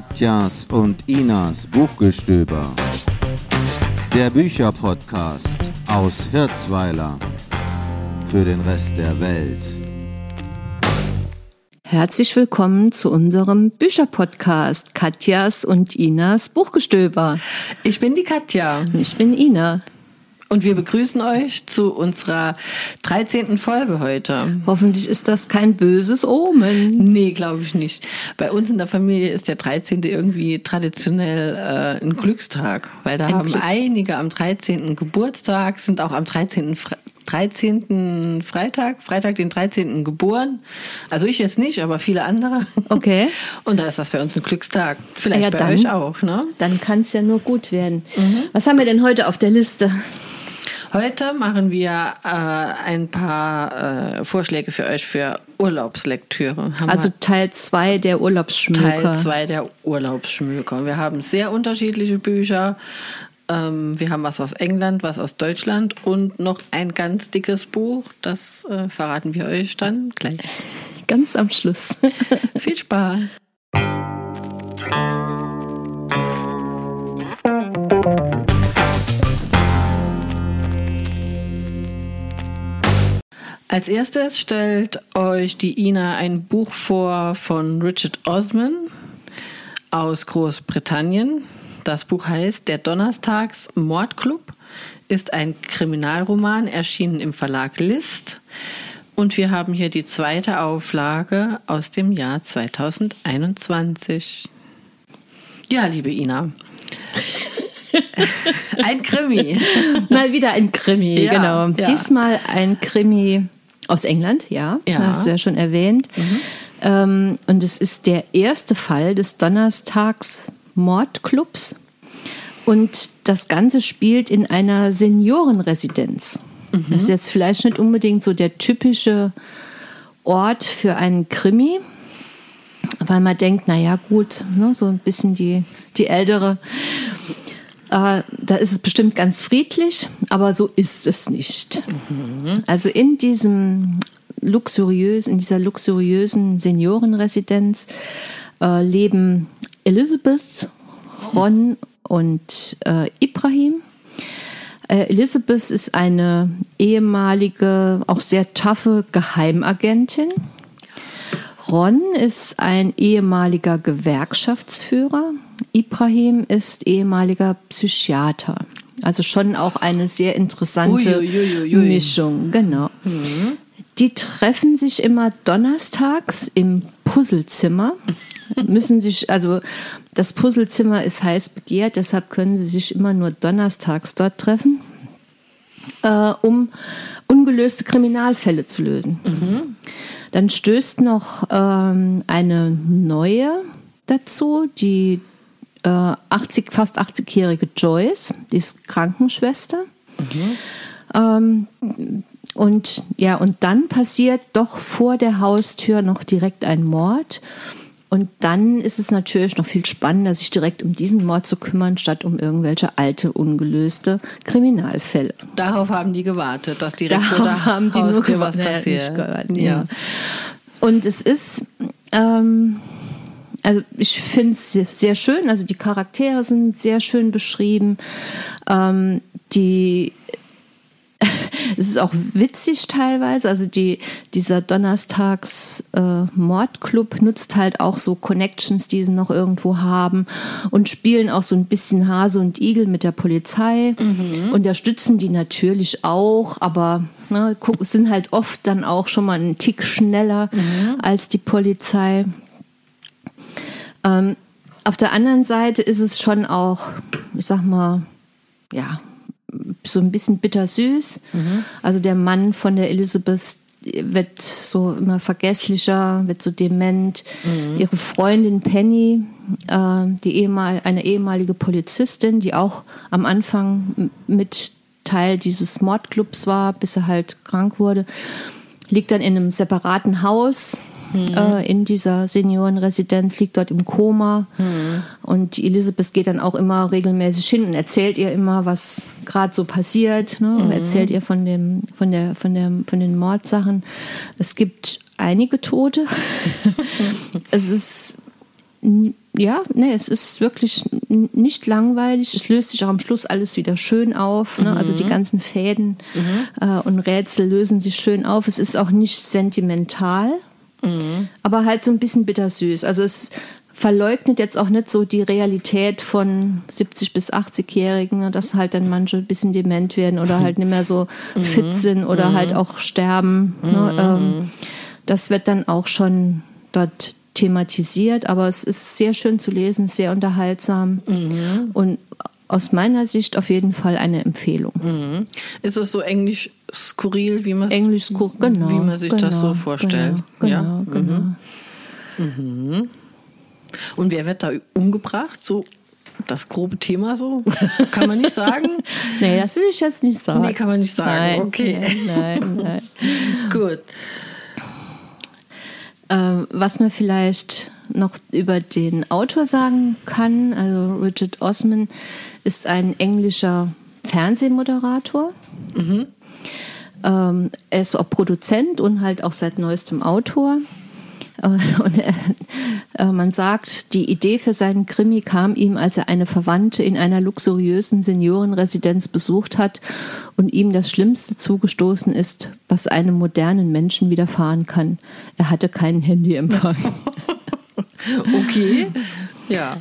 Katjas und Inas Buchgestöber. Der Bücherpodcast aus Hirzweiler für den Rest der Welt. Herzlich willkommen zu unserem Bücherpodcast Katjas und Inas Buchgestöber. Ich bin die Katja. Und ich bin Ina. Und wir begrüßen euch zu unserer 13. Folge heute. Hoffentlich ist das kein böses Omen. Nee, glaube ich nicht. Bei uns in der Familie ist der 13. irgendwie traditionell äh, ein Glückstag, weil da Ein haben Glückstag. einige am 13. Geburtstag, sind auch am 13. Fre 13. Freitag, Freitag den 13. geboren. Also ich jetzt nicht, aber viele andere. Okay. Und da ist das bei uns ein Glückstag. Vielleicht Ja, bei dann. euch auch, ne? Dann kann es ja nur gut werden. Was haben wir denn heute auf der Liste? Heute machen wir äh, ein paar äh, Vorschläge für euch für Urlaubslektüre. Haben Also Teil 2 der Urlaubsschmöker. Teil 2 der Urlaubsschmöker. Wir haben sehr unterschiedliche Bücher. Ähm, wir haben was aus England, was aus Deutschland und noch ein ganz dickes Buch. Das äh, verraten wir euch dann gleich. Ganz am Schluss. Viel Spaß! Als erstes stellt euch die Ina ein Buch vor von Richard Osman aus Großbritannien. Das Buch heißt Der Donnerstags Mordclub, ist ein Kriminalroman, erschienen im Verlag List. Und wir haben hier die zweite Auflage aus dem Jahr 2021. Ja, liebe Ina. ein Krimi. Mal wieder ein Krimi, Ja, genau. ja. Diesmal ein Krimi aus England, ja. Ja. Hast du ja schon erwähnt. Ähm, und es ist der erste Fall des Donnerstags Mordclubs. Und das Ganze spielt in einer Seniorenresidenz. Das ist jetzt vielleicht nicht unbedingt so der typische Ort für einen Krimi, weil man denkt, naja gut, ne, so ein bisschen die, die ältere äh, da ist es bestimmt ganz friedlich, aber so ist es nicht. Also in diesem luxuriösen, in dieser luxuriösen Seniorenresidenz äh, leben Elizabeth, Ron und äh, Ibrahim. Äh, Elizabeth ist eine ehemalige, auch sehr taffe Geheimagentin. Ron ist ein ehemaliger Gewerkschaftsführer. Ibrahim ist ehemaliger Psychiater. Also schon auch eine sehr interessante Uiuiuiui. Mischung. Genau. Die treffen sich immer donnerstags im Puzzlezimmer. Müssen sich, also das Puzzlezimmer ist heiß begehrt, deshalb können sie sich immer nur donnerstags dort treffen, äh, um ungelöste Kriminalfälle zu lösen. Dann stößt noch ähm, eine neue dazu, die äh, 80, fast 80-jährige Joyce, die ist Krankenschwester. Ähm, und ja, und dann passiert doch vor der Haustür noch direkt ein Mord. Und dann ist es natürlich noch viel spannender, sich direkt um diesen Mord zu kümmern, statt um irgendwelche alte, ungelöste Kriminalfälle. Darauf haben die gewartet, dass direkt Darauf der haben die nur was. Ja, passiert. nicht gewartet, ja. Und es ist, ähm, also ich finde es sehr, sehr schön, also die Charaktere sind sehr schön beschrieben. Ähm, die es ist auch witzig teilweise. Also die, dieser Donnerstags äh, nutzt halt auch so Connections, die sie noch irgendwo haben und spielen auch so ein bisschen Hase und Igel mit der Polizei. Unterstützen die natürlich auch, aber ne, sind halt oft dann auch schon mal einen Tick schneller als die Polizei. Ähm, auf der anderen Seite ist es schon auch, ich sag mal, ja, so ein bisschen bittersüß. Also der Mann von der Elizabeth wird so immer vergesslicher, wird so dement. Ihre Freundin Penny, äh, die ehemal, eine ehemalige Polizistin, die auch am Anfang mit Teil dieses Mordclubs war, bis er halt krank wurde, liegt dann in einem separaten Haus äh, in dieser Seniorenresidenz, liegt dort im Koma. Und die Elisabeth geht dann auch immer regelmäßig hin und erzählt ihr immer, was gerade so passiert. Ne? Und erzählt ihr von, dem, von, der, von, der, von den Mordsachen. Es gibt einige Tote. es ist ja, nee, es ist wirklich nicht langweilig. Es löst sich auch am Schluss alles wieder schön auf. Ne? Mhm. Also die ganzen Fäden mhm. äh, und Rätsel lösen sich schön auf. Es ist auch nicht sentimental, mhm. aber halt so ein bisschen bittersüß. Also es verleugnet jetzt auch nicht so die Realität von 70 bis 80-Jährigen, ne? dass halt dann manche ein bisschen dement werden oder halt nicht mehr so mhm. fit sind oder mhm. halt auch sterben. Ne? Ähm, das wird dann auch schon dort thematisiert, aber es ist sehr schön zu lesen, sehr unterhaltsam mhm. und aus meiner Sicht auf jeden Fall eine Empfehlung. Mhm. Ist es so englisch skurril, wie man englisch skurril, genau, wie man sich genau, das so vorstellt? Genau, ja. genau, genau. Mhm. mhm. Und wer wird da umgebracht? So das grobe Thema so? Kann man nicht sagen? nee, das will ich jetzt nicht sagen. Nee, kann man nicht sagen. Nein, okay. Nein, nein. Gut. Ähm, was man vielleicht noch über den Autor sagen kann, also Richard Osman ist ein englischer Fernsehmoderator. Mhm. Ähm, er ist auch Produzent und halt auch seit neuestem Autor. Äh, und er, äh, man sagt, die Idee für seinen Krimi kam ihm, als er eine Verwandte in einer luxuriösen Seniorenresidenz besucht hat und ihm das Schlimmste zugestoßen ist, was einem modernen Menschen widerfahren kann. Er hatte keinen Handyempfang. okay, ja.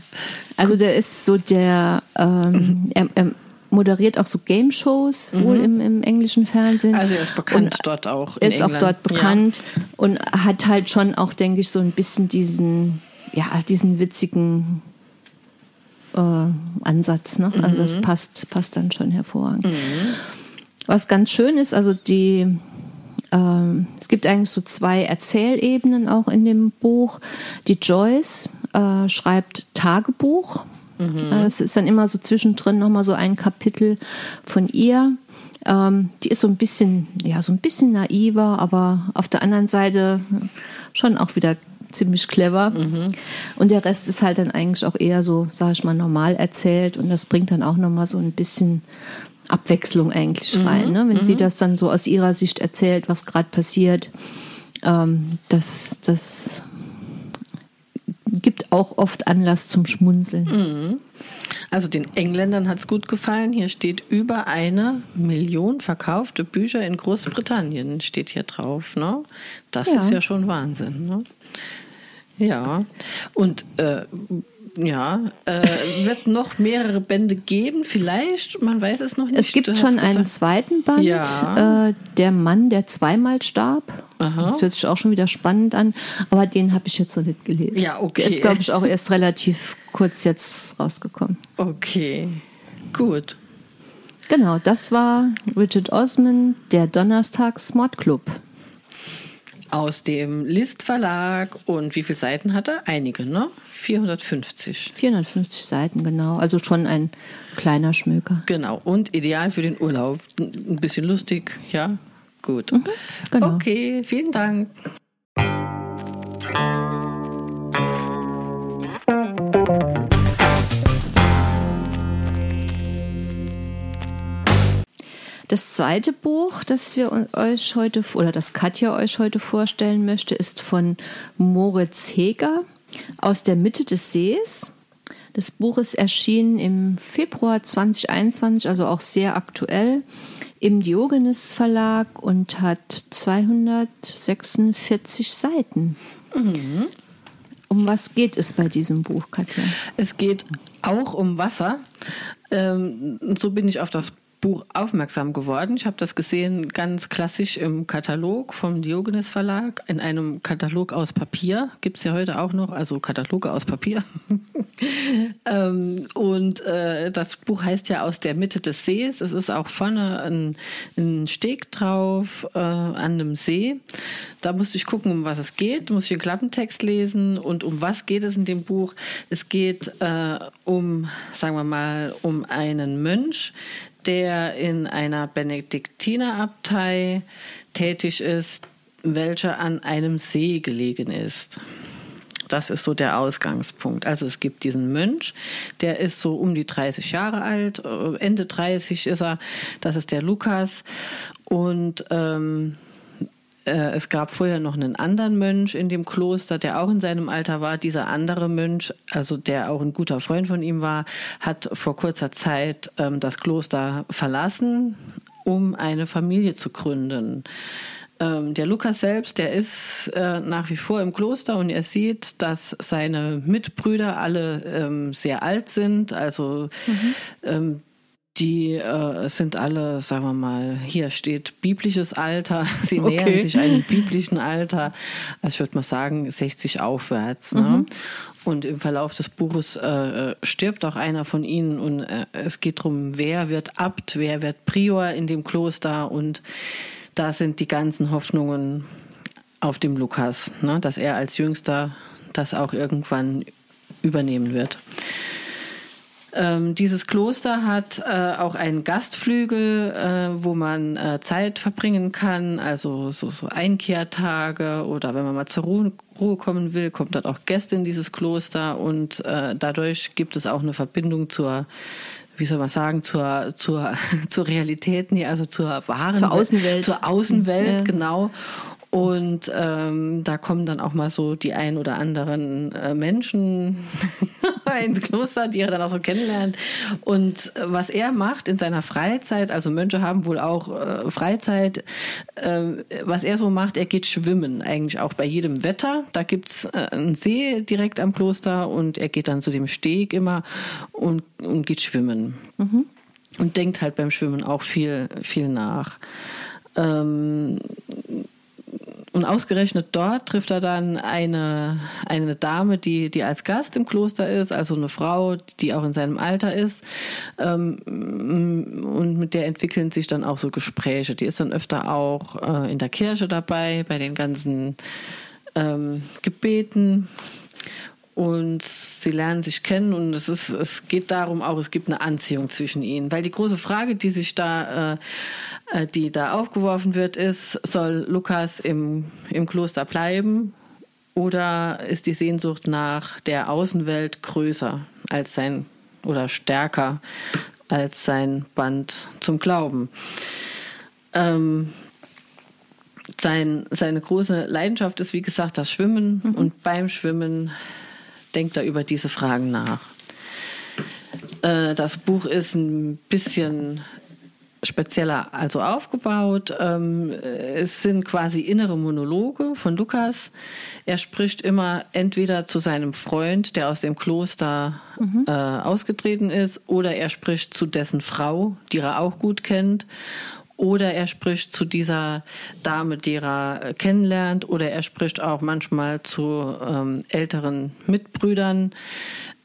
Also der ist so der, ähm, er, er moderiert auch so Game-Shows mhm. wohl im, im, englischen Fernsehen. Also er ist bekannt und dort auch. Er ist England. auch dort bekannt ja. und hat halt schon auch, denke ich, so ein bisschen diesen, ja, diesen witzigen äh, Ansatz. Ne? Also das mhm. passt, passt dann schon hervorragend. Mhm. Was ganz schön ist, also die ähm, es gibt eigentlich so zwei Erzählebenen auch in dem Buch. Die Joyce äh, schreibt Tagebuch Mhm. Es ist dann immer so zwischendrin nochmal so ein Kapitel von ihr. Ähm, die ist so ein bisschen, ja, so ein bisschen naiver, aber auf der anderen Seite schon auch wieder ziemlich clever. Mhm. Und der Rest ist halt dann eigentlich auch eher so, sag ich mal, normal erzählt. Und das bringt dann auch nochmal so ein bisschen Abwechslung eigentlich mhm. rein. Ne? Wenn mhm. sie das dann so aus ihrer Sicht erzählt, was gerade passiert. Ähm, das, das gibt auch oft Anlass zum Schmunzeln. Mhm. Also den Engländern hat es gut gefallen. Hier steht über eine Million verkaufte Bücher in Großbritannien steht hier drauf. Ne? Das ja. ist ja schon Wahnsinn. Ne? Ja, und äh, ja, äh, wird noch mehrere Bände geben, vielleicht, man weiß es noch nicht. Es gibt schon einen zweiten Band, ja. äh, Der Mann, der zweimal starb. Aha. Das hört sich auch schon wieder spannend an, aber den habe ich jetzt noch nicht gelesen. Ja, okay. Der ist, glaube ich, auch erst relativ kurz jetzt rausgekommen. Okay, gut. Genau, das war Richard Osman, der Donnerstags Mordclub. Aus dem List Verlag und wie viele Seiten hat er? Einige, ne? 450. 450 Seiten, genau. Also schon ein kleiner Schmöker. Genau. Und ideal für den Urlaub. Ein bisschen lustig, ja? Gut. Mhm, genau. Okay, vielen Dank. Das zweite Buch, das wir euch heute oder das Katja euch heute vorstellen möchte, ist von Moritz Heger aus der Mitte des Sees. Das Buch ist erschienen im Februar 2021, also auch sehr aktuell, im Diogenes Verlag und hat 246 Seiten. Mhm. Um was geht es bei diesem Buch, Katja? Es geht auch um Wasser. Ähm, so bin ich auf das Buch aufmerksam geworden. Ich habe das gesehen ganz klassisch im Katalog vom Diogenes Verlag, in einem Katalog aus Papier. Gibt es ja heute auch noch, also Kataloge aus Papier. ähm, und äh, das Buch heißt ja Aus der Mitte des Sees. Es ist auch vorne ein, ein Steg drauf äh, an einem See. Da musste ich gucken, um was es geht, muss ich den Klappentext lesen und um was geht es in dem Buch. Es geht äh, um, sagen wir mal, um einen Mönch, der in einer Benediktinerabtei tätig ist, welcher an einem See gelegen ist. Das ist so der Ausgangspunkt. Also es gibt diesen Mönch, der ist so um die 30 Jahre alt, äh, Ende 30 ist er, das ist der Lukas. Und ähm, äh, es gab vorher noch einen anderen Mönch in dem Kloster, der auch in seinem Alter war. Dieser andere Mönch, also der auch ein guter Freund von ihm war, hat vor kurzer Zeit ähm, das Kloster verlassen, um eine Familie zu gründen. Ähm, der Lukas selbst, der ist äh, nach wie vor im Kloster und er sieht, dass seine Mitbrüder alle ähm, sehr alt sind. Also mhm. Die äh, sind alle, sagen wir mal, hier steht biblisches Alter. Sie okay. nähern sich einem biblischen Alter. Also ich würde mal sagen 60 aufwärts. Ne? Mhm. Und im Verlauf des Buches äh, stirbt auch einer von ihnen und äh, es geht darum, wer wird Abt, wer wird Prior in dem Kloster und da sind die ganzen Hoffnungen auf dem Lukas, ne? dass er als Jüngster das auch irgendwann übernehmen wird. Ähm, dieses Kloster hat äh, auch einen Gastflügel, äh, wo man äh, Zeit verbringen kann, also so, so Einkehrtage oder wenn man mal zur Ruhe, Ruhe kommen will, kommt dort auch Gäste in dieses Kloster und äh, dadurch gibt es auch eine Verbindung zur wie soll man sagen, zur, zur, zur Realität, nee, also zur wahren zur Außenwelt. Zur Außenwelt, ja. genau. Und ähm, da kommen dann auch mal so die ein oder anderen äh, Menschen ins Kloster, die er dann auch so kennenlernt. Und äh, was er macht in seiner Freizeit, also Mönche haben wohl auch äh, Freizeit, äh, was er so macht, er geht schwimmen, eigentlich auch bei jedem Wetter. Da gibt's äh, einen See direkt am Kloster und er geht dann zu dem Steg immer und, und geht schwimmen. Mhm. Und denkt halt beim Schwimmen auch viel, viel nach. Ähm, und ausgerechnet dort trifft er dann eine, eine Dame, die, die als Gast im Kloster ist, also eine Frau, die auch in seinem Alter ist. Ähm, und mit der entwickeln sich dann auch so Gespräche. Die ist dann öfter auch äh, in der Kirche dabei, bei den ganzen ähm, Gebeten und sie lernen sich kennen und es ist es geht darum auch es gibt eine Anziehung zwischen ihnen weil die große Frage die sich da äh, äh, die da aufgeworfen wird ist soll Lukas im im Kloster bleiben oder ist die Sehnsucht nach der Außenwelt größer als sein oder stärker als sein Band zum Glauben ähm, sein, seine große Leidenschaft ist, wie gesagt, das Schwimmen. Mhm. Und beim Schwimmen denkt er über diese Fragen nach. Äh, das Buch ist ein bisschen spezieller also aufgebaut. Ähm, es sind quasi innere Monologe von Lukas. Er spricht immer entweder zu seinem Freund, der aus dem Kloster mhm. äh, ausgetreten ist, oder er spricht zu dessen Frau, die er auch gut kennt, oder er spricht zu dieser Dame, die er äh, kennenlernt, oder er spricht auch manchmal zu ähm, älteren Mitbrüdern.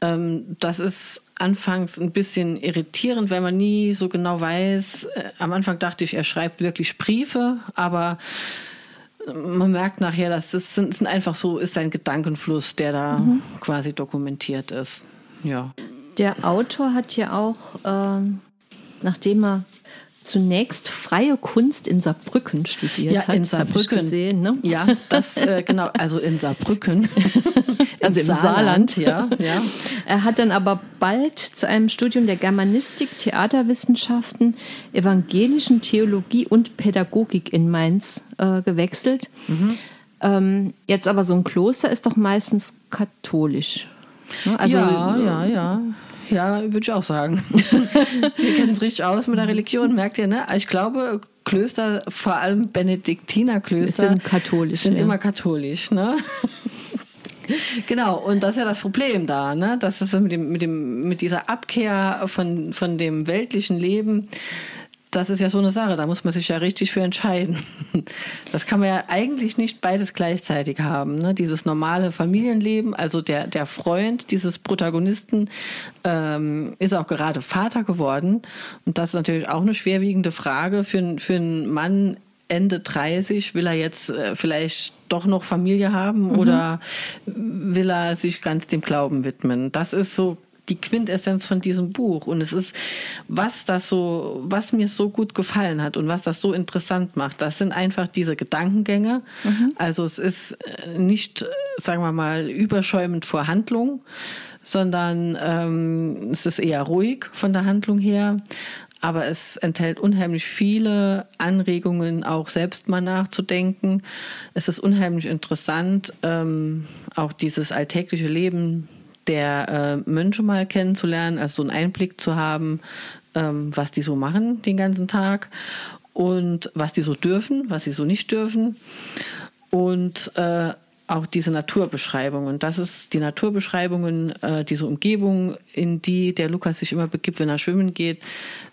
Ähm, das ist anfangs ein bisschen irritierend, weil man nie so genau weiß. Äh, am Anfang dachte ich, er schreibt wirklich Briefe, aber man merkt nachher, dass es sind, sind einfach so ist ein Gedankenfluss, der da mhm. quasi dokumentiert ist. Ja. Der Autor hat ja auch, ähm, nachdem er zunächst freie Kunst in Saarbrücken studiert ja, hat. in Saarbrücken. Gesehen, ne? Ja, das äh, genau, also in Saarbrücken. also im Saarland. Saarland. Ja, ja. Er hat dann aber bald zu einem Studium der Germanistik, Theaterwissenschaften, evangelischen Theologie und Pädagogik in Mainz äh, gewechselt. Mhm. Ähm, jetzt aber so ein Kloster ist doch meistens katholisch. Ne? Also, ja, ja, ja. Ja, würde ich auch sagen. Wir kennen es richtig aus mit der Religion, merkt ihr, ne? Ich glaube, Klöster, vor allem Benediktinerklöster, sind katholisch. Sind ja. immer katholisch, ne? Genau, und das ist ja das Problem da, ne? Das ist mit dem, mit dem, mit dieser Abkehr von, von dem weltlichen Leben das ist ja so eine Sache, da muss man sich ja richtig für entscheiden. Das kann man ja eigentlich nicht beides gleichzeitig haben. Ne? Dieses normale Familienleben, also der, der Freund dieses Protagonisten ähm, ist auch gerade Vater geworden. Und das ist natürlich auch eine schwerwiegende Frage für, für einen Mann Ende 30. Will er jetzt äh, vielleicht doch noch Familie haben mhm. oder will er sich ganz dem Glauben widmen? Das ist so die Quintessenz von diesem Buch. Und es ist, was das so, was mir so gut gefallen hat und was das so interessant macht, das sind einfach diese Gedankengänge. Mhm. Also es ist äh, nicht, sagen wir mal, überschäumend vor Handlung, sondern ähm, es ist eher ruhig von der Handlung her. aber es enthält unheimlich viele Anregungen, auch selbst mal nachzudenken. Es ist unheimlich interessant, ähm, auch dieses alltägliche Leben der äh, Mönche mal kennenzulernen, also so einen Einblick zu haben, ähm, was die so machen den ganzen Tag und was die so dürfen, was sie so nicht dürfen. Und äh, auch diese Naturbeschreibungen. Das ist die Naturbeschreibungen, äh, diese Umgebung, in die der Lukas sich immer begibt, wenn er schwimmen geht.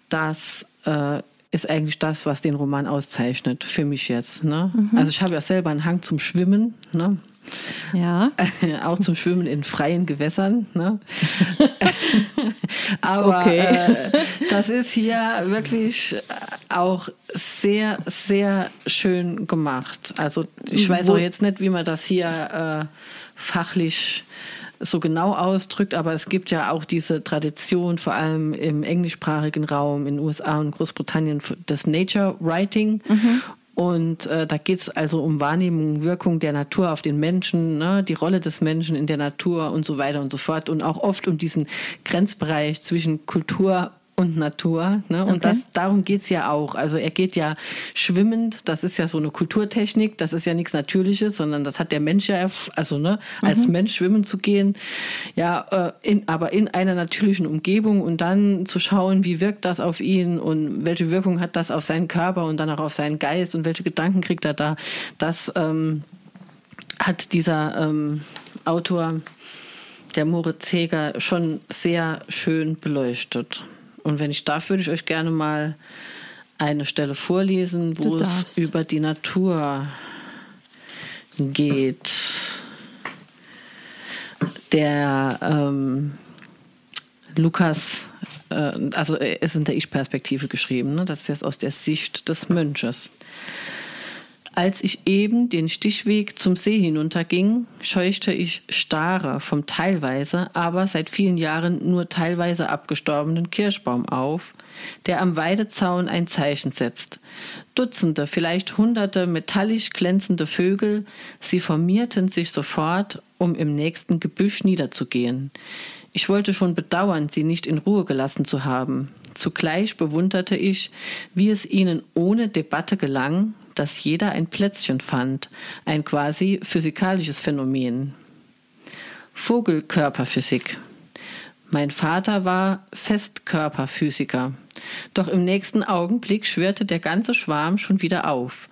Das äh, ist eigentlich das, was den Roman auszeichnet, für mich jetzt. Ne? Mhm. Also ich habe ja selber einen Hang zum Schwimmen. Ne? Ja. auch zum Schwimmen in freien Gewässern. Ne? Aber okay. äh, das ist hier wirklich auch sehr, sehr schön gemacht. Also ich weiß auch jetzt nicht, wie man das hier äh, fachlich so genau ausdrückt, aber es gibt ja auch diese Tradition, vor allem im englischsprachigen Raum in den USA und Großbritannien, das Nature Writing. Mhm. Und äh, da geht es also um Wahrnehmung, Wirkung der Natur auf den Menschen, ne, die Rolle des Menschen in der Natur und so weiter und so fort. Und auch oft um diesen Grenzbereich zwischen Kultur und Natur. Ne? Und okay. das, darum geht's ja auch. Also er geht ja schwimmend, das ist ja so eine Kulturtechnik, das ist ja nichts Natürliches, sondern das hat der Mensch ja, also ne, als mhm. Mensch schwimmen zu gehen, ja, äh, in, aber in einer natürlichen Umgebung und dann zu schauen, wie wirkt das auf ihn und welche Wirkung hat das auf seinen Körper und dann auch auf seinen Geist und welche Gedanken kriegt er da. Das ähm, hat dieser ähm, Autor, der Moritz Heger, schon sehr schön beleuchtet. Und wenn ich darf, würde ich euch gerne mal eine Stelle vorlesen, wo es über die Natur geht. Der ähm, Lukas, äh, also es ist in der Ich-Perspektive geschrieben, ne? das ist jetzt aus der Sicht des Mönches. Als ich eben den Stichweg zum See hinunterging, scheuchte ich starre vom teilweise, aber seit vielen Jahren nur teilweise abgestorbenen Kirschbaum auf, der am Weidezaun ein Zeichen setzt. Dutzende, vielleicht hunderte metallisch glänzende Vögel, sie formierten sich sofort, um im nächsten Gebüsch niederzugehen. Ich wollte schon bedauern, sie nicht in Ruhe gelassen zu haben. Zugleich bewunderte ich, wie es ihnen ohne Debatte gelang, dass jeder ein Plätzchen fand, ein quasi physikalisches Phänomen. Vogelkörperphysik. Mein Vater war Festkörperphysiker. Doch im nächsten Augenblick schwirrte der ganze Schwarm schon wieder auf.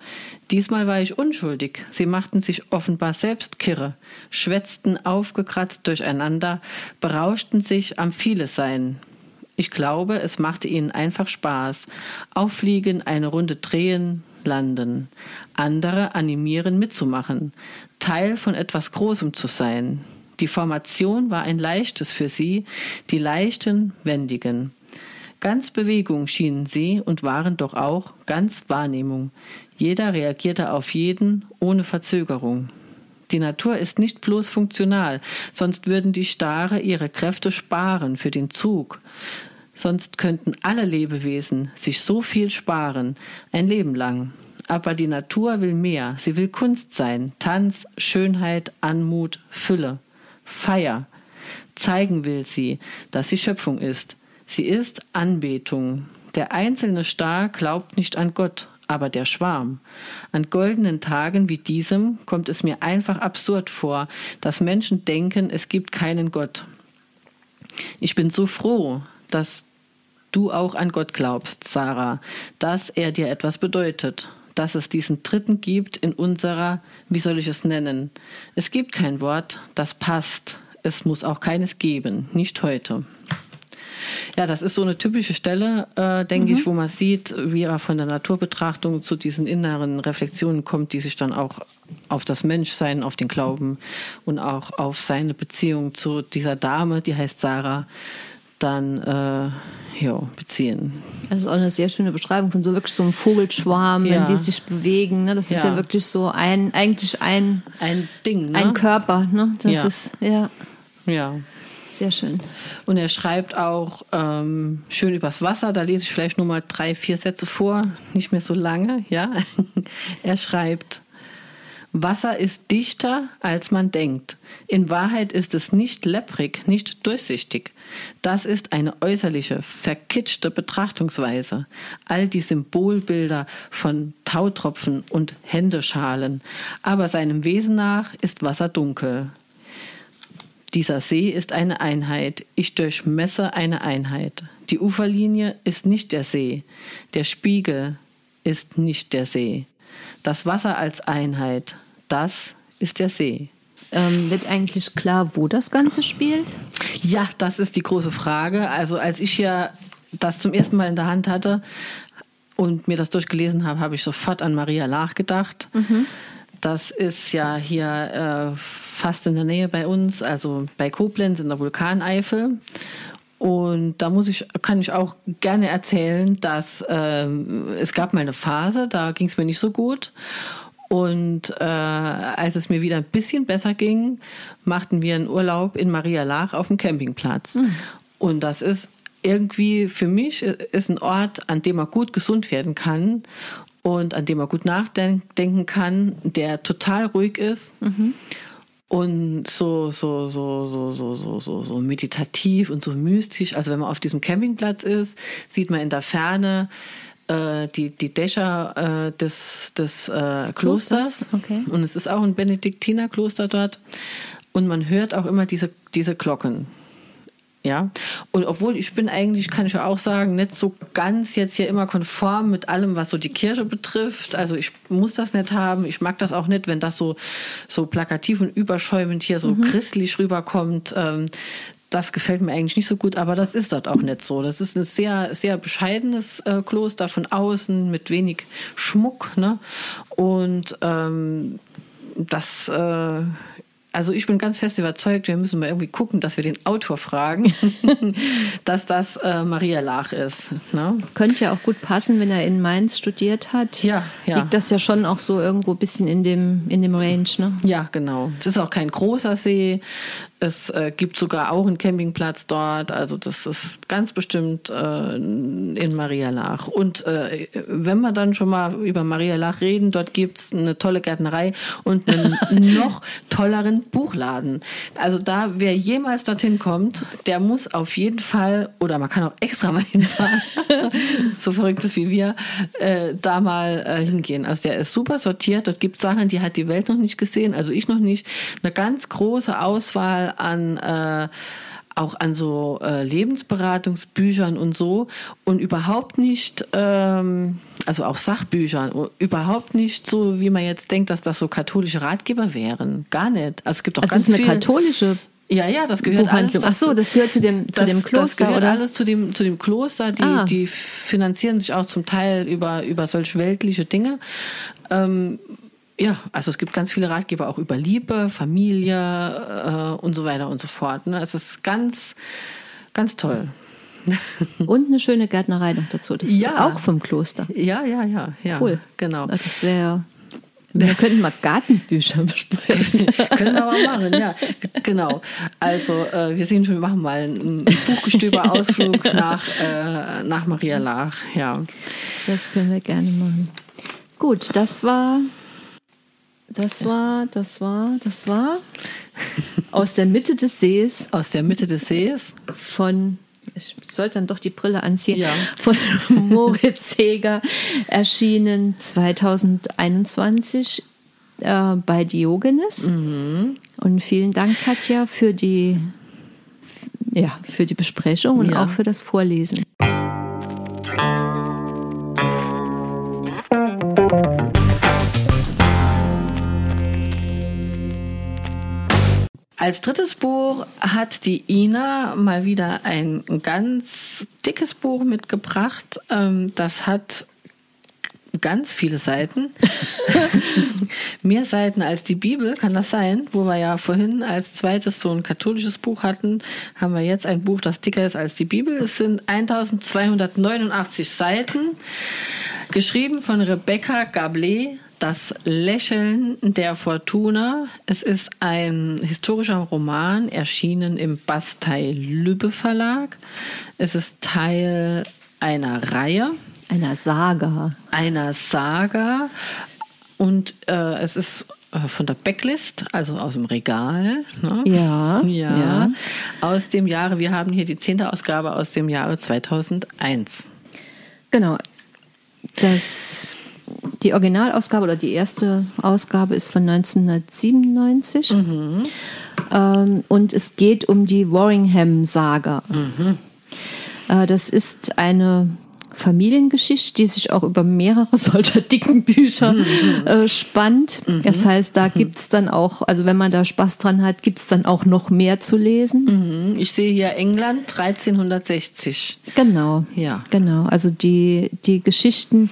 Diesmal war ich unschuldig. Sie machten sich offenbar selbst kirre, schwätzten aufgekratzt durcheinander, berauschten sich am Vielesein. Ich glaube, es machte ihnen einfach Spaß. Auffliegen, eine Runde drehen, landen. Andere animieren mitzumachen, Teil von etwas Großem zu sein. Die Formation war ein leichtes für sie, die leichten, wendigen. Ganz Bewegung schienen sie und waren doch auch ganz Wahrnehmung. Jeder reagierte auf jeden ohne Verzögerung. Die Natur ist nicht bloß funktional, sonst würden die Stare ihre Kräfte sparen für den Zug. Sonst könnten alle Lebewesen sich so viel sparen, ein Leben lang. Aber die Natur will mehr. Sie will Kunst sein, Tanz, Schönheit, Anmut, Fülle, Feier. Zeigen will sie, dass sie Schöpfung ist. Sie ist Anbetung. Der einzelne Star glaubt nicht an Gott, aber der Schwarm. An goldenen Tagen wie diesem kommt es mir einfach absurd vor, dass Menschen denken, es gibt keinen Gott. Ich bin so froh, dass du auch an Gott glaubst, Sarah, dass er dir etwas bedeutet, dass es diesen Dritten gibt in unserer, wie soll ich es nennen? Es gibt kein Wort, das passt. Es muss auch keines geben, nicht heute. Ja, das ist so eine typische Stelle, äh, denke mhm. ich, wo man sieht, wie er von der Naturbetrachtung zu diesen inneren Reflexionen kommt, die sich dann auch auf das Menschsein, auf den Glauben und auch auf seine Beziehung zu dieser Dame, die heißt Sarah, dann äh, ja, beziehen. Das ist auch eine sehr schöne Beschreibung von so wirklich so einem Vogelschwarm, ja. wenn die sich bewegen. Ne? Das ja. ist ja wirklich so ein, eigentlich ein, ein Ding, ne? ein Körper. Ne? Das ja. ist, ja. Ja. Sehr schön. Und er schreibt auch ähm, schön übers Wasser. Da lese ich vielleicht nur mal drei, vier Sätze vor, nicht mehr so lange. Ja, er schreibt: Wasser ist dichter, als man denkt. In Wahrheit ist es nicht lepprig, nicht durchsichtig. Das ist eine äußerliche, verkitschte Betrachtungsweise. All die Symbolbilder von Tautropfen und Händeschalen. Aber seinem Wesen nach ist Wasser dunkel. Dieser See ist eine Einheit. Ich durchmesse eine Einheit. Die Uferlinie ist nicht der See. Der Spiegel ist nicht der See. Das Wasser als Einheit, das ist der See. Ähm, wird eigentlich klar, wo das Ganze spielt? Ja, das ist die große Frage. Also als ich ja das zum ersten Mal in der Hand hatte und mir das durchgelesen habe, habe ich sofort an Maria Lach gedacht. Mhm. Das ist ja hier äh, fast in der Nähe bei uns, also bei Koblenz in der Vulkaneifel. Und da muss ich, kann ich auch gerne erzählen, dass äh, es gab mal eine Phase, da ging es mir nicht so gut. Und äh, als es mir wieder ein bisschen besser ging, machten wir einen Urlaub in Maria Lach auf dem Campingplatz. Mhm. Und das ist irgendwie für mich ist ein Ort, an dem man gut gesund werden kann und an dem man gut nachdenken kann, der total ruhig ist. Mhm und so, so, so, so, so, so, so, so meditativ und so mystisch. Also wenn man auf diesem Campingplatz ist, sieht man in der Ferne äh, die, die Dächer äh, des, des äh, Klosters. Okay. Und es ist auch ein Benediktinerkloster dort. Und man hört auch immer diese, diese Glocken. Ja, und obwohl ich bin eigentlich, kann ich ja auch sagen, nicht so ganz jetzt hier immer konform mit allem, was so die Kirche betrifft. Also ich muss das nicht haben. Ich mag das auch nicht, wenn das so, so plakativ und überschäumend hier so mhm. christlich rüberkommt. Ähm, das gefällt mir eigentlich nicht so gut, aber das ist dort auch nicht so. Das ist ein sehr, sehr bescheidenes äh, Kloster von außen mit wenig Schmuck. Ne? Und ähm, das äh, also ich bin ganz fest überzeugt, wir müssen mal irgendwie gucken, dass wir den Autor fragen, dass das äh, Maria Lach ist. Ne? Könnte ja auch gut passen, wenn er in Mainz studiert hat. Ja, ja. Liegt das ja schon auch so irgendwo ein bisschen in dem, in dem Range, ne? Ja, genau. Es ist auch kein großer See. Es äh, gibt sogar auch einen Campingplatz dort. Also das ist ganz bestimmt äh, in Maria Lach. Und äh, wenn wir dann schon mal über Maria Lach reden, dort gibt's eine tolle Gärtnerei und einen noch tolleren Buchladen. Also da, wer jemals dorthin kommt, der muss auf jeden Fall, oder man kann auch extra mal hinfahren, so verrückt ist wie wir, äh, da mal äh, hingehen. Also der ist super sortiert. Dort gibt's Sachen, die hat die Welt noch nicht gesehen, also ich noch nicht. Eine ganz große Auswahl an äh, auch an so äh, Lebensberatungsbüchern und so und überhaupt nicht, ähm, also auch Sachbüchern, überhaupt nicht so, wie man jetzt denkt, dass das so katholische Ratgeber wären. Gar nicht. Also es gibt auch also ganz ist eine katholische ja, ja, das gehört alles. Ach so, das gehört zu dem, zu das, dem Kloster, das gehört oder? alles zu dem, zu dem Kloster. Die, ah. die finanzieren sich auch zum Teil über, über solch weltliche Dinge. Ähm, ja, also es gibt ganz viele Ratgeber auch über Liebe, Familie äh, und so weiter und so fort. Ne? Es ist ganz, ganz toll. Und eine schöne Gärtnerei noch dazu. Das ja. ist auch vom Kloster. Ja, ja, ja, ja. Cool. Genau. Das wäre. Wir könnten mal Gartenbücher besprechen. Können wir aber machen, ja. Genau. Also äh, wir sehen schon, wir machen mal einen Buchgestöber-Ausflug nach, äh, nach Maria Lach. Ja. Das können wir gerne machen. Gut, das war das war, das war, das war aus der Mitte des Sees. Aus der Mitte des Sees. Von, ich sollte dann doch die Brille anziehen, ja. von Moritz Heger, erschienen 2021 äh, bei Diogenes. Mhm. Und vielen Dank, Katja, für die, ja, für die Besprechung und ja. auch für das Vorlesen. Als drittes Buch hat die Ina mal wieder ein ganz dickes Buch mitgebracht. Ähm, das hat ganz viele Seiten. Mehr Seiten als die Bibel, kann das sein? Wo wir ja vorhin als zweites so ein katholisches Buch hatten, haben wir jetzt ein Buch, das dicker ist als die Bibel. Es sind 1289 Seiten, geschrieben von Rebecca Gablet das Lächeln der Fortuna. Es ist ein historischer Roman, erschienen im Bastei Lübbe Verlag. Es ist Teil einer Reihe. Einer Saga. Einer Saga. Und äh, es ist äh, von der Backlist, also aus dem Regal. Ne? Ja, ja. ja. Aus dem Jahre, wir haben hier die zehnte Ausgabe aus dem Jahre 2001. Genau. Das, die Originalausgabe oder die erste Ausgabe ist von 1997. Ähm, und es geht um die Warringham-Saga. Äh, das ist eine Familiengeschichte, die sich auch über mehrere solcher dicken Bücher äh, spannt. Das heißt, da gibt es dann auch, also wenn man da Spaß dran hat, gibt es dann auch noch mehr zu lesen. Mhm. Ich sehe hier England 1360. Genau. Ja. Genau. Also die, die Geschichten,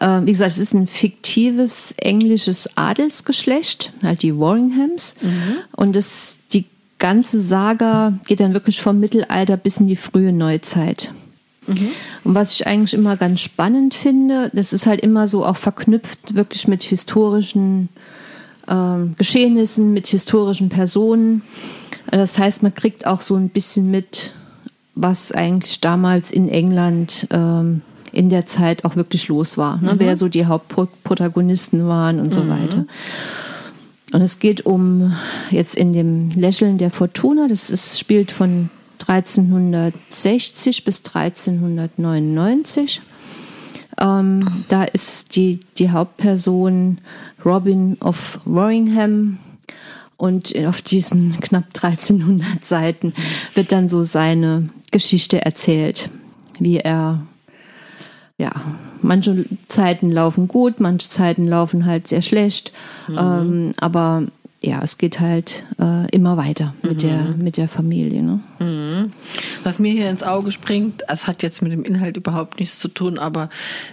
äh, wie gesagt, es ist ein fiktives englisches Adelsgeschlecht, halt die Warringhams. Und das, die ganze Saga geht dann wirklich vom Mittelalter bis in die frühe Neuzeit. Und was ich eigentlich immer ganz spannend finde, das ist halt immer so auch verknüpft wirklich mit historischen ähm, Geschehnissen, mit historischen Personen. Das heißt, man kriegt auch so ein bisschen mit, was eigentlich damals in England ähm, in der Zeit auch wirklich los war. Ne? Wer so die Hauptprotagonisten waren und so weiter. Und es geht um jetzt in dem Lächeln der Fortuna, das ist, spielt von 1360 bis 1399. Ähm, da ist die, die Hauptperson Robin of Warringham. Und auf diesen knapp 1300 Seiten wird dann so seine Geschichte erzählt, wie er, ja, manche Zeiten laufen gut, manche Zeiten laufen halt sehr schlecht. Ähm, aber ja, es geht halt äh, immer weiter mit, der, mit der Familie. Ne? Was mir hier ins Auge springt, es hat jetzt mit dem Inhalt überhaupt nichts zu tun, aber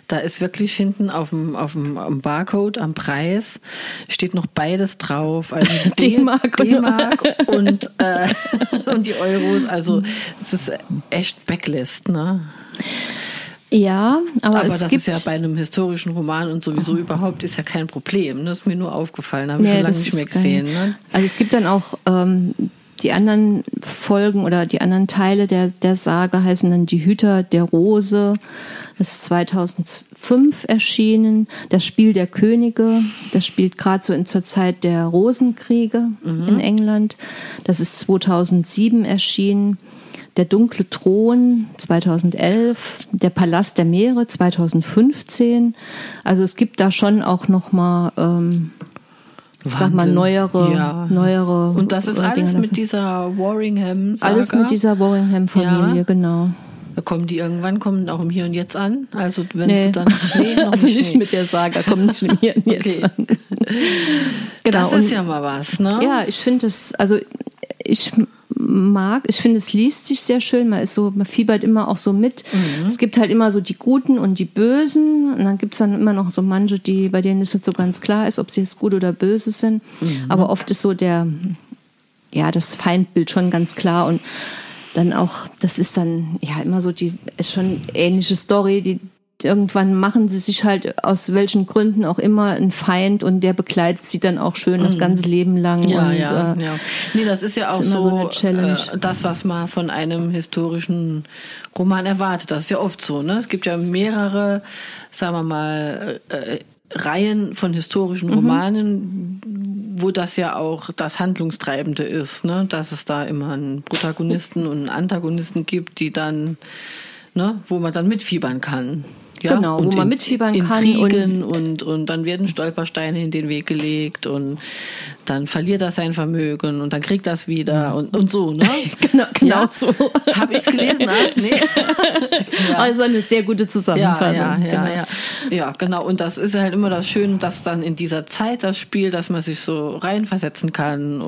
da ist wirklich hinten auf dem, auf dem, am Barcode, am Preis, steht noch beides drauf. Also D-Mark und- D-Mark und, äh, und die Euros. Also es ist echt Backlist, ne? Ja, aber, Aber es das gibt ist ja bei einem historischen Roman und sowieso überhaupt ist ja kein Problem. Das ist mir nur aufgefallen, habe ich Nee, schon lange nicht mehr gesehen. Ne? Also es gibt dann auch ähm, die anderen Folgen oder die anderen Teile der, der Sage heißen dann Die Hüter der Rose. Das ist 2005 erschienen. Das Spiel der Könige, das spielt gerade so in zur Zeit der Rosenkriege in England. Das ist 2007 erschienen. Der dunkle Thron 2011, der Palast der Meere 2015. Also es gibt da schon auch noch mal ähm, sag mal, neuere, Ja. neuere. Und das ist äh, alles mit dieser Warringham-Saga. Alles mit dieser Warringham-Familie, Ja. genau. Da kommen die irgendwann, kommen auch im Hier und Jetzt an. Also wenn Nee. sie dann. Nee, noch also nicht, nicht mit der Saga, kommt nicht mit mir jetzt Okay. an. Genau. Das und- ist ja mal was, ne? Ja, ich finde es, also ich mag, ich finde, es liest sich sehr schön. Man ist so, man fiebert immer auch so mit. Mhm. Es gibt halt immer so die Guten und die Bösen. Und dann gibt es dann immer noch so manche, die, bei denen es nicht so ganz klar ist, ob sie jetzt gut oder böse sind. Mhm. Aber oft ist so der, ja, das Feindbild schon ganz klar und dann auch, das ist dann ja immer so die, ist schon ähnliche Story, die irgendwann machen sie sich halt aus welchen Gründen auch immer ein Feind und der begleitet sie dann auch schön das ganze Leben lang. Mhm. Ja, und, ja, äh, ja. Nee, das ist ja auch ist so, so. Äh, das, was man von einem historischen Roman erwartet. Das ist ja oft so, ne? Es gibt ja mehrere, sagen wir mal, äh, Reihen von historischen Mhm. Romanen, wo das ja auch das Handlungstreibende ist, ne? Dass es da immer einen Protagonisten und einen Antagonisten gibt, die dann, ne, wo man dann mitfiebern kann. Ja, Genau, wo und man in- mitfiebern kann Intrigen und, und dann werden Stolpersteine in den Weg gelegt und dann verliert er sein Vermögen und dann kriegt er es wieder und, und so, ne? Genau, genau Ja. so. Habe ich es gelesen? Ah, nee. Also eine sehr gute Ja, Zusammenfassung. ja, ja, genau. ja. Ja, genau. Und das ist halt immer das Schöne, dass dann in dieser Zeit das Spiel, dass man sich so reinversetzen kann.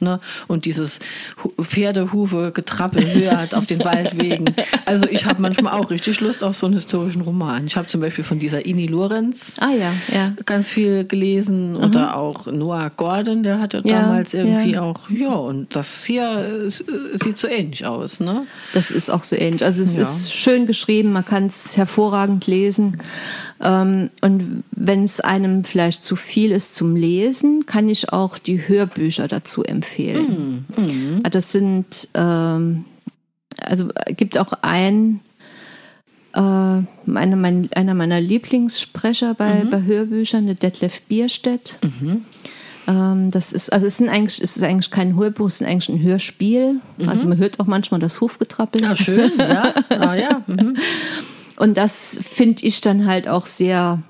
Ne? Und dieses Hu- Pferdehufe getrappel hört auf den Waldwegen. Also ich habe manchmal auch richtig Lust auf so einen historischen Roman. Ich habe zum Beispiel von dieser Ini Lorenz Ah ja, ja. ganz viel gelesen oder auch Noah Gordon, der hatte Ja, damals irgendwie auch, ja, und das hier sieht so ähnlich aus, ne? Das ist auch so ähnlich. Also es ist schön geschrieben, man kann es hervorragend lesen. Ähm, und wenn es einem vielleicht zu viel ist zum Lesen, kann ich auch die Hörbücher dazu empfehlen. Das sind, ähm, also äh, gibt auch ein Äh, eine, mein, einer meiner Lieblingssprecher bei, mhm. bei Hörbüchern, der Detlef Bierstedt. Mhm. Ähm, das ist, also es, sind eigentlich, es ist eigentlich kein Hörbuch, es ist eigentlich ein Hörspiel. Mhm. Also man hört auch manchmal das Hufgetrappel. Ah, schön, ja. Ah, ja. Und das finde ich dann halt auch sehr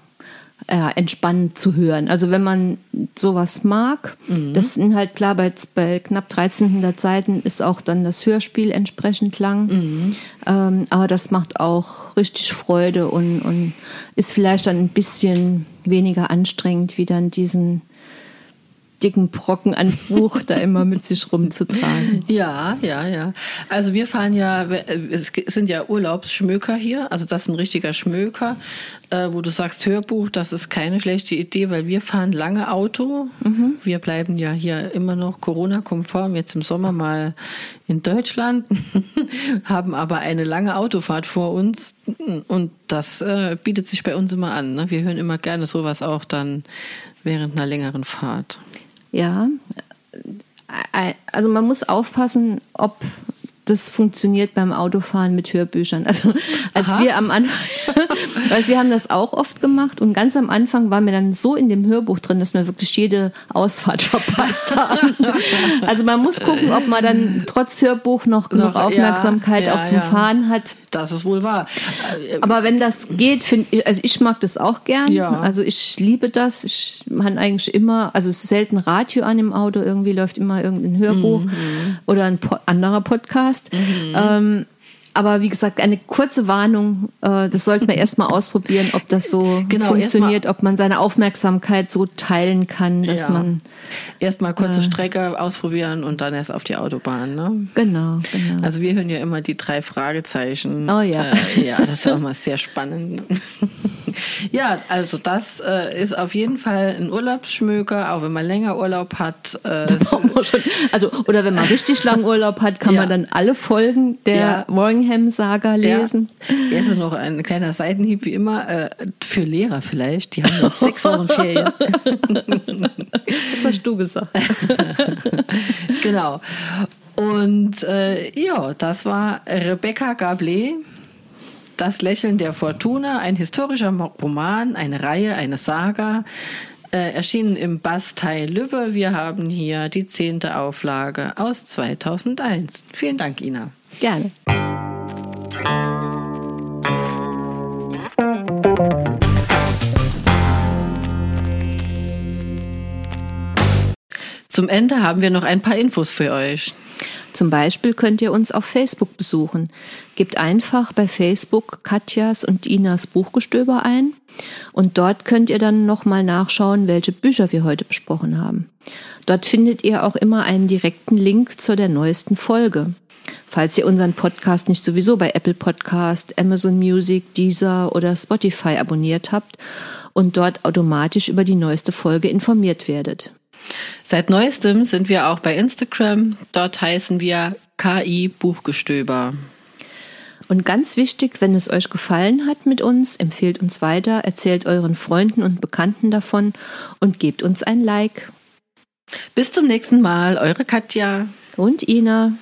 äh, entspannend zu hören. Also wenn man sowas mag, mhm. das sind halt klar, bei, bei, knapp 1300 Seiten ist auch dann das Hörspiel entsprechend lang. Mhm. Ähm, aber das macht auch richtig Freude und, und ist vielleicht dann ein bisschen weniger anstrengend, wie dann diesen dicken Brocken an Buch da immer mit sich rumzutragen. Ja, ja, ja. Also wir fahren ja, es sind ja Urlaubsschmöker hier, also das ist ein richtiger Schmöker, äh, wo du sagst Hörbuch, das ist keine schlechte Idee, weil wir fahren lange Auto. Mhm. Wir bleiben ja hier immer noch Corona-konform, jetzt im Sommer mal in Deutschland, haben aber eine lange Autofahrt vor uns und das äh, bietet sich bei uns immer an. Ne? Wir hören immer gerne sowas auch dann während einer längeren Fahrt. Ja, also man muss aufpassen, ob das funktioniert beim Autofahren mit Hörbüchern. Also als Aha. wir am Anfang, weil wir haben das auch oft gemacht und ganz am Anfang waren wir dann so in dem Hörbuch drin, dass wir wirklich jede Ausfahrt verpasst haben. Also man muss gucken, ob man dann trotz Hörbuch noch genug Aufmerksamkeit ja, ja, auch zum ja. Fahren hat. Das ist wohl wahr. Aber wenn das geht, finde ich, also ich mag das auch gern. Ja. Also ich liebe das. Ich man eigentlich immer, also es ist selten Radio an im Auto, irgendwie läuft immer irgendein Hörbuch mhm. oder ein po anderer Podcast. Mhm. Ähm, aber wie gesagt, eine kurze Warnung, äh, das sollte man erstmal ausprobieren, ob das so genau, funktioniert, ob man seine Aufmerksamkeit so teilen kann, dass ja. man. Erstmal kurze äh, Strecke ausprobieren und dann erst auf die Autobahn, ne? Genau, genau. Also wir hören ja immer die drei Fragezeichen. Oh ja. Äh, ja, das ist auch mal sehr spannend. ja, also das äh, ist auf jeden Fall ein Urlaubsschmöker, auch wenn man länger Urlaub hat. Äh, also, oder wenn man richtig lang Urlaub hat, kann ja. man dann alle Folgen der ja. Warringham-Saga lesen. Ja. Jetzt ist noch ein kleiner Seitenhieb, wie immer, äh, für Lehrer vielleicht. Die haben noch sechs Wochen Ferien. das hast du gesagt. genau. Und äh, ja, das war Rebecca Gablé das Lächeln der Fortuna, ein historischer Roman, eine Reihe, eine Saga, äh, erschienen im Bastei Lübbe. Wir haben hier die zehnte Auflage aus 2001. Vielen Dank, Ina. Gerne. Zum Ende haben wir noch ein paar Infos für euch. Zum Beispiel könnt ihr uns auf Facebook besuchen. Gebt einfach bei Facebook Katjas und Inas Buchgestöber ein und dort könnt ihr dann nochmal nachschauen, welche Bücher wir heute besprochen haben. Dort findet ihr auch immer einen direkten Link zu der neuesten Folge. Falls ihr unseren Podcast nicht sowieso bei Apple Podcast, Amazon Music, Deezer oder Spotify abonniert habt und dort automatisch über die neueste Folge informiert werdet. Seit neuestem sind wir auch bei Instagram. Dort heißen wir KI Buchgestöber. Und ganz wichtig, wenn es euch gefallen hat mit uns, empfehlt uns weiter, erzählt euren Freunden und Bekannten davon und gebt uns ein Like. Bis zum nächsten Mal, eure Katja und Ina.